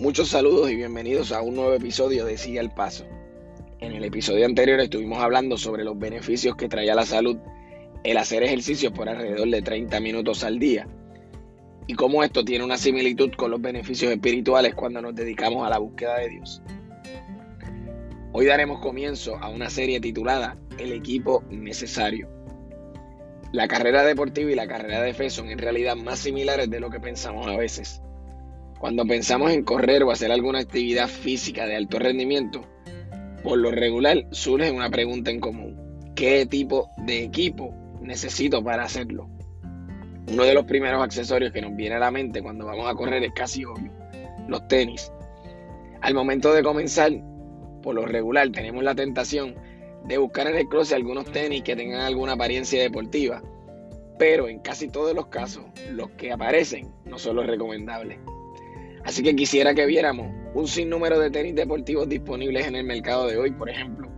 Muchos saludos y bienvenidos a un nuevo episodio de Sigue el Paso. En el episodio anterior estuvimos hablando sobre los beneficios que trae a la salud el hacer ejercicio por alrededor de 30 minutos al día y cómo esto tiene una similitud con los beneficios espirituales cuando nos dedicamos a la búsqueda de Dios. Hoy daremos comienzo a una serie titulada El equipo necesario. La carrera deportiva y la carrera de fe son en realidad más similares de lo que pensamos a veces. Cuando pensamos en correr o hacer alguna actividad física de alto rendimiento, por lo regular surge una pregunta en común. ¿Qué tipo de equipo necesito para hacerlo? Uno de los primeros accesorios que nos viene a la mente cuando vamos a correr es casi obvio, los tenis. Al momento de comenzar, por lo regular tenemos la tentación de buscar en el closet algunos tenis que tengan alguna apariencia deportiva, pero en casi todos los casos los que aparecen no son los recomendables. Así que quisiera que viéramos un sinnúmero de tenis deportivos disponibles en el mercado de hoy, por ejemplo.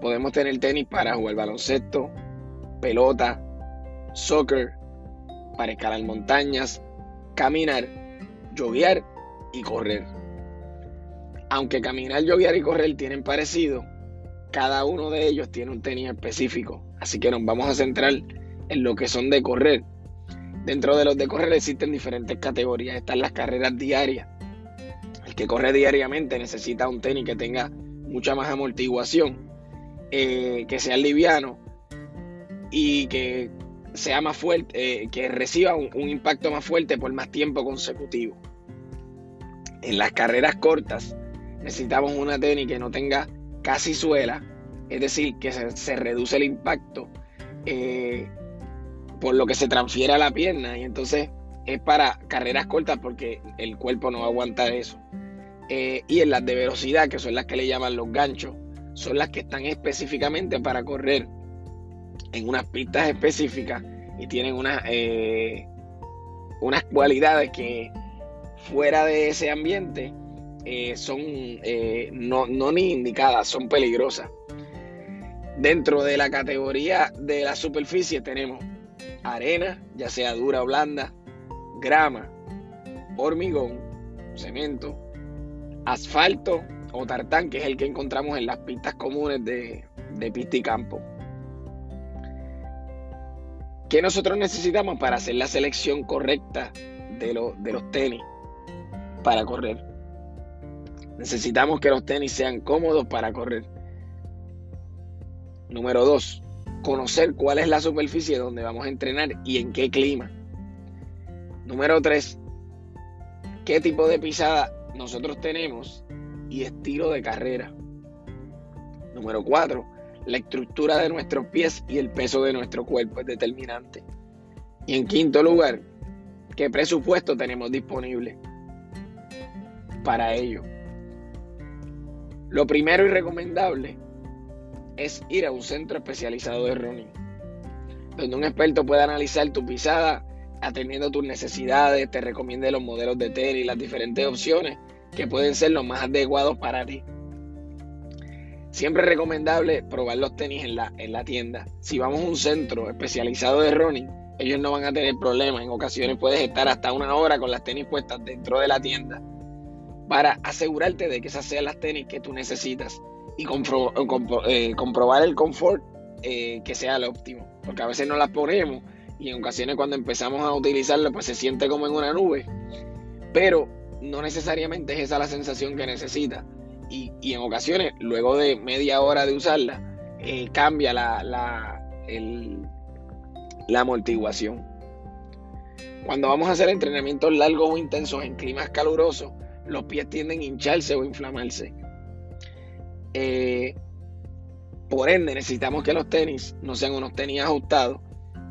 Podemos tener tenis para jugar baloncesto, pelota, soccer, para escalar montañas, caminar, joguear y correr. Aunque caminar, joguear y correr tienen parecido, cada uno de ellos tiene un tenis específico. Así que nos vamos a centrar en lo que son de correr Dentro de los de correr existen diferentes categorías. Están las carreras diarias. El que corre diariamente necesita un tenis que tenga mucha más amortiguación, eh, que sea liviano y que sea más fuerte, eh, que reciba un, impacto más fuerte por más tiempo consecutivo. En las carreras cortas necesitamos una tenis que no tenga casi suela, es decir, que se, reduce el impacto eh, por lo que se transfiere a la pierna y entonces es para carreras cortas porque el cuerpo no va aguantar eso. Eh, y en las de velocidad, que son las que le llaman los ganchos, son las que están específicamente para correr en unas pistas específicas y tienen unas, eh, unas cualidades que fuera de ese ambiente eh, son no, no ni indicadas, son peligrosas. Dentro de la categoría de la superficie tenemos arena, ya sea dura o blanda, grama, hormigón, cemento, asfalto o tartán, que es el que encontramos en las pistas comunes de, de pista y campo. ¿Qué nosotros necesitamos para hacer la selección correcta de, de los tenis para correr? Necesitamos que los tenis sean cómodos para correr. Número dos, conocer cuál es la superficie donde vamos a entrenar y en qué clima. Número 3, qué tipo de pisada nosotros tenemos y estilo de carrera. Número 4, la estructura de nuestros pies y el peso de nuestro cuerpo es determinante. Y en quinto lugar, qué presupuesto tenemos disponible para ello. Lo primero y recomendable es ir a un centro especializado de running, donde un experto pueda analizar tu pisada, atendiendo tus necesidades, te recomiende los modelos de tenis, las diferentes opciones que pueden ser los más adecuados para ti. Siempre es recomendable probar los tenis en la, en la tienda. Si vamos a un centro especializado de running, ellos no van a tener problemas. En ocasiones puedes estar hasta una hora con las tenis puestas dentro de la tienda para asegurarte de que esas sean las tenis que tú necesitas y eh, comprobar el confort eh, que sea el óptimo. Porque a veces no las ponemos y en ocasiones cuando empezamos a utilizarlo pues se siente como en una nube. Pero no necesariamente es esa la sensación que necesita. Y, en ocasiones, luego de media hora de usarla, eh, cambia la, la, la amortiguación. Cuando vamos a hacer entrenamientos largos o intensos en climas calurosos, los pies tienden a hincharse o inflamarse. Eh, por ende, necesitamos que los tenis no sean unos tenis ajustados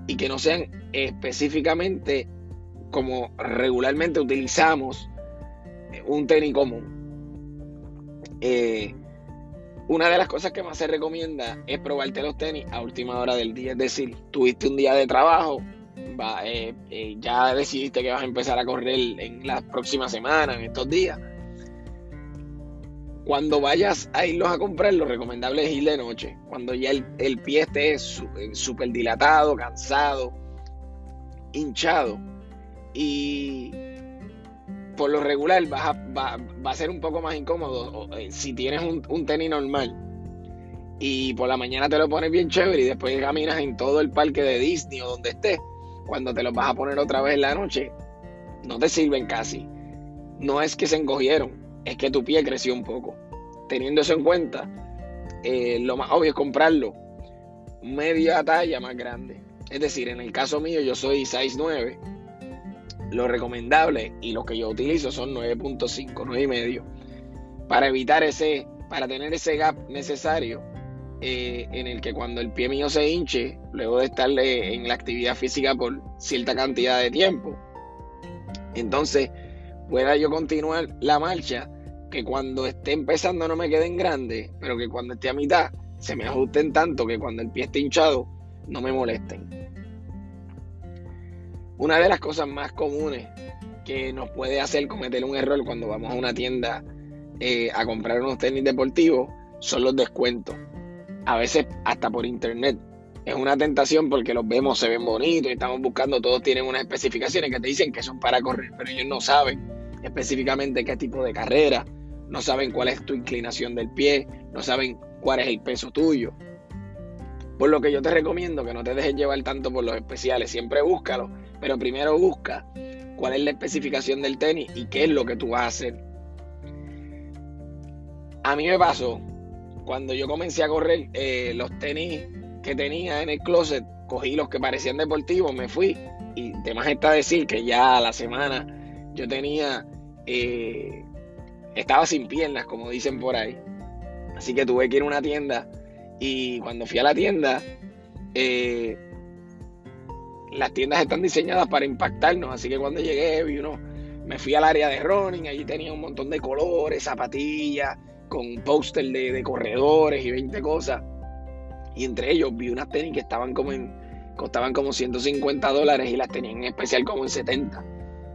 y que no sean específicamente como regularmente utilizamos eh, un tenis común. Eh, una de las cosas que más se recomienda es probarte los tenis a última hora del día. Es decir, tuviste un día de trabajo, ya decidiste que vas a empezar a correr en las próximas semanas, en estos días cuando vayas a irlos a comprar, lo recomendable es ir de noche, cuando ya el, pie esté eh, súper dilatado, cansado, hinchado. Y por lo regular va, a ser un poco más incómodo eh, si tienes un, un, tenis normal y por la mañana te lo pones bien chévere y después caminas en todo el parque de Disney o donde estés. Cuando te los vas a poner otra vez en la noche, no te sirven casi. No es que se encogieron, es que tu pie creció un poco. Teniendo eso en cuenta, eh, lo más obvio es comprarlo media talla más grande. Es decir, en el caso mío yo soy 6'9". Lo recomendable y lo que yo utilizo son 9.5, 9.5. Para evitar ese, para tener ese gap necesario eh, en el que cuando el pie mío se hinche, luego de estar en la actividad física por cierta cantidad de tiempo, entonces pueda yo continuar la marcha, que cuando esté empezando no me queden grandes, pero que cuando esté a mitad se me ajusten tanto que cuando el pie esté hinchado no me molesten. Una de las cosas más comunes que nos puede hacer cometer un error cuando vamos a una tienda eh, a comprar unos tenis deportivos son los descuentos. A veces hasta por internet. Es una tentación porque los vemos, se ven bonitos y estamos buscando, todos tienen unas especificaciones que te dicen que son para correr, pero ellos no saben específicamente qué tipo de carrera, no saben cuál es tu inclinación del pie, no saben cuál es el peso tuyo. Por lo que yo te recomiendo que no te dejes llevar tanto por los especiales, siempre búscalo, pero primero busca cuál es la especificación del tenis y qué es lo que tú vas a hacer. A mí me pasó, cuando yo comencé a correr, eh, los tenis que tenía en el closet, cogí los que parecían deportivos, me fui y más está decir que ya a la semana yo tenía, eh, estaba sin piernas, como dicen por ahí. Así que tuve que ir a una tienda y cuando fui a la tienda, eh, las tiendas están diseñadas para impactarnos, así que cuando llegué vi uno, me fui al área de running, allí tenía un montón de colores, zapatillas, con póster de, de, corredores y 20 cosas. Y entre ellos vi unas tenis que estaban como en, costaban como 150 dólares y las tenían en especial como en 70.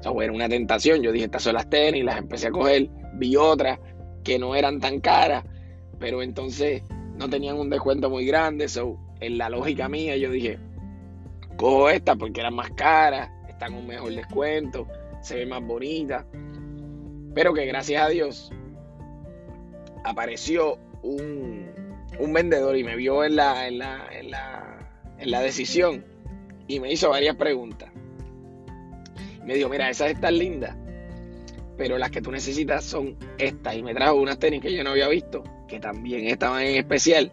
O sea, era una tentación. Yo dije, estas son las tenis, las empecé a coger. Vi otras que no eran tan caras, pero entonces no tenían un descuento muy grande. So, en la lógica mía, yo dije, cojo esta porque eran más caras, están un mejor descuento, se ve más bonita. Pero que gracias a Dios apareció un, un vendedor y me vio en la, en la, en la, en la decisión y me hizo varias preguntas. Me dijo, mira, esas están lindas, pero las que tú necesitas son estas. Y me trajo unas tenis que yo no había visto, que también estaban en especial.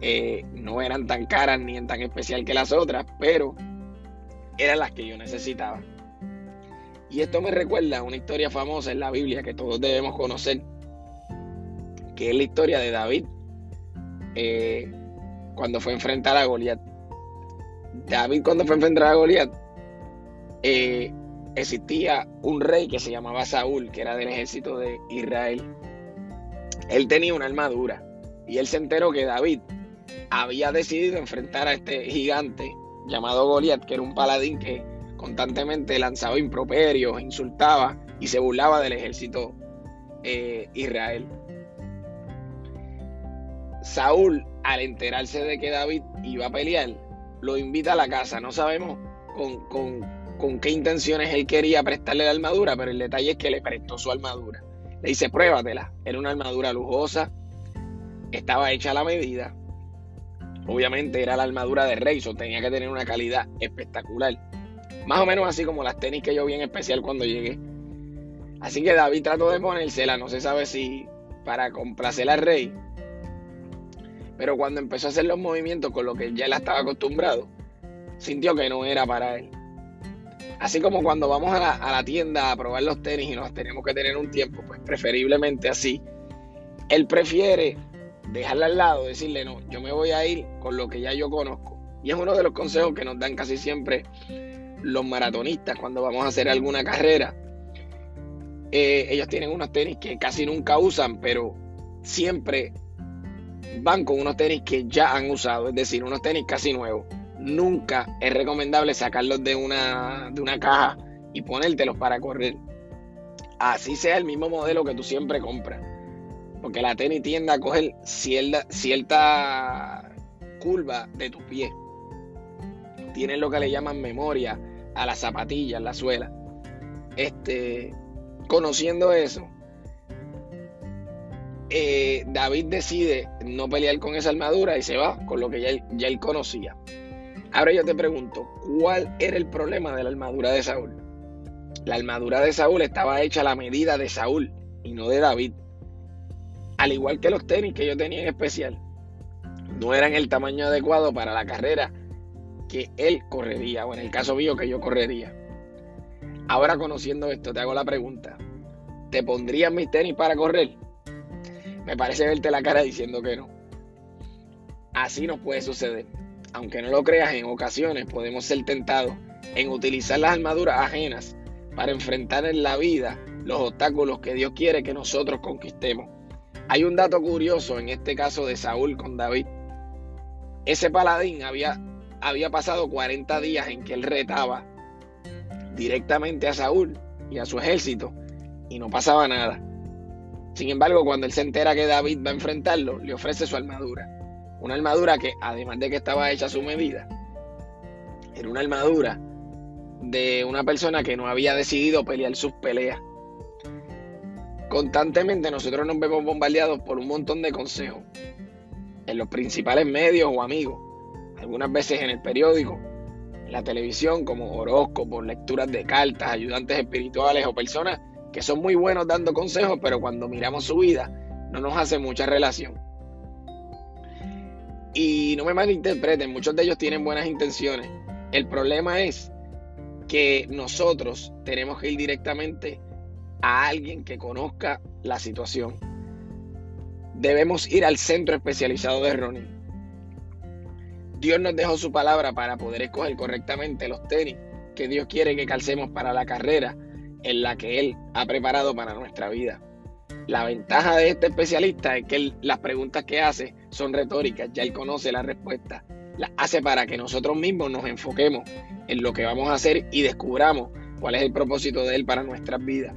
Eh, no eran tan caras ni en tan especial que las otras, pero eran las que yo necesitaba. Y esto me recuerda a una historia famosa en la Biblia que todos debemos conocer, que es la historia de David eh, cuando fue a enfrentar a Goliat. David cuando fue a enfrentar a Goliat, eh, existía un rey que se llamaba Saúl, que era del ejército de Israel. Él tenía una armadura y él se enteró que David había decidido enfrentar a este gigante llamado Goliat, que era un paladín que constantemente lanzaba improperios, insultaba y se burlaba del ejército eh, Israel. Saúl, al enterarse de que David iba a pelear, lo invita a la casa. No sabemos con, qué intenciones él quería prestarle la armadura, pero el detalle es que le prestó su armadura. Le dice, pruébatela. Era una armadura lujosa, estaba hecha a la medida. Obviamente era la armadura de rey, tenía que tener una calidad espectacular. Más o menos así como las tenis que yo vi en especial cuando llegué. Así que David trató de ponérsela, no se sabe si para complacer al rey pero cuando empezó a hacer los movimientos con lo que ya él estaba acostumbrado, sintió que no era para él. Así como cuando vamos a la, tienda a probar los tenis y nos tenemos que tener un tiempo, pues preferiblemente así. Él prefiere dejarla al lado, decirle, no, yo me voy a ir con lo que ya yo conozco. Y es uno de los consejos que nos dan casi siempre los maratonistas cuando vamos a hacer alguna carrera. Eh, ellos tienen unos tenis que casi nunca usan, pero siempre van con unos tenis que ya han usado, es decir, unos tenis casi nuevos. Nunca es recomendable sacarlos de una, de una caja y ponértelos para correr. Así sea el mismo modelo que tú siempre compras. Porque la tenis tiende a coger cierta, cierta curva de tu pie. Tienen lo que le llaman memoria a las zapatillas, la suela. Este, conociendo eso, eh, David decide no pelear con esa armadura y se va con lo que ya ya él conocía. Ahora yo te pregunto, ¿cuál era el problema de la armadura de Saúl? La armadura de Saúl estaba hecha a la medida de Saúl y no de David. Al igual que los tenis que yo tenía en especial, no eran el tamaño adecuado para la carrera que él correría, o en el caso mío que yo correría. Ahora conociendo esto, te hago la pregunta, ¿te pondrías mis tenis para correr? Me parece verte la cara diciendo que no. Así nos puede suceder. Aunque no lo creas, en ocasiones podemos ser tentados en utilizar las armaduras ajenas para enfrentar en la vida los obstáculos que Dios quiere que nosotros conquistemos. Hay un dato curioso en este caso de Saúl con David. Ese paladín había, había pasado 40 días en que él retaba directamente a Saúl y a su ejército y no pasaba nada. Sin embargo, cuando él se entera que David va a enfrentarlo, le ofrece su armadura. Una armadura que, además de que estaba hecha a su medida, era una armadura de una persona que no había decidido pelear sus peleas. Constantemente nosotros nos vemos bombardeados por un montón de consejos en los principales medios o amigos, algunas veces en el periódico, en la televisión como horóscopos, lecturas de cartas, ayudantes espirituales o personas que son muy buenos dando consejos, pero cuando miramos su vida no nos hace mucha relación. Y no me malinterpreten, muchos de ellos tienen buenas intenciones. El problema es que nosotros tenemos que ir directamente a alguien que conozca la situación. Debemos ir al centro especializado de Ronin. Dios nos dejó su palabra para poder escoger correctamente los tenis que Dios quiere que calcemos para la carrera en la que Él ha preparado para nuestra vida. La ventaja de este especialista es que las preguntas que hace son retóricas, ya él conoce la respuesta. Las hace para que nosotros mismos nos enfoquemos en lo que vamos a hacer y descubramos cuál es el propósito de él para nuestras vidas.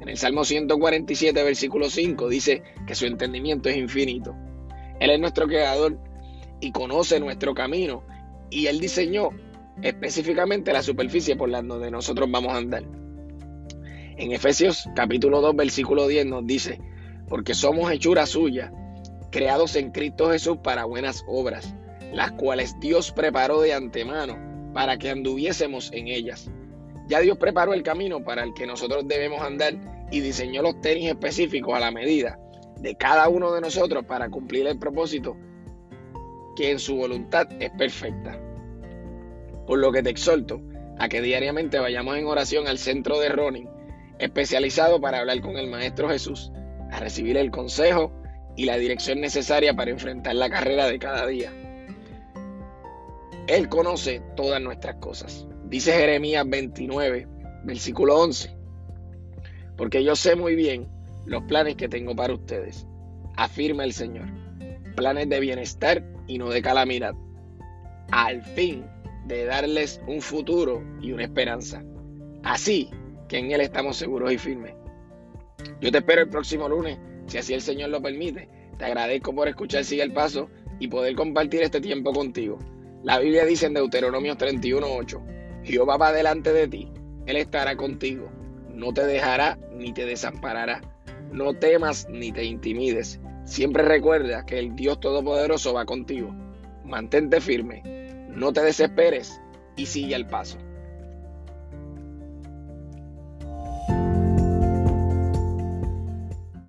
En el Salmo 147, versículo 5, dice que su entendimiento es infinito. Él es nuestro creador y conoce nuestro camino y él diseñó específicamente la superficie por la donde nosotros vamos a andar. En Efesios capítulo 2, versículo 10 nos dice, porque somos hechura suya, creados en Cristo Jesús para buenas obras, las cuales Dios preparó de antemano para que anduviésemos en ellas. Ya Dios preparó el camino para el que nosotros debemos andar y diseñó los tenis específicos a la medida de cada uno de nosotros para cumplir el propósito que en su voluntad es perfecta. Por lo que te exhorto a que diariamente vayamos en oración al centro de Ronin especializado para hablar con el Maestro Jesús, a recibir el consejo y la dirección necesaria para enfrentar la carrera de cada día. Él conoce todas nuestras cosas. Dice Jeremías 29, versículo 11. Porque yo sé muy bien los planes que tengo para ustedes, afirma el Señor. Planes de bienestar y no de calamidad. Al fin de darles un futuro y una esperanza. Así que en Él estamos seguros y firmes. Yo te espero el próximo lunes, si así el Señor lo permite. Te agradezco por escuchar Sigue el Paso y poder compartir este tiempo contigo. La Biblia dice en Deuteronomio 31:8, Jehová va delante de ti, Él estará contigo, no te dejará ni te desamparará. No temas ni te intimides. Siempre recuerda que el Dios Todopoderoso va contigo. Mantente firme, no te desesperes y sigue el paso.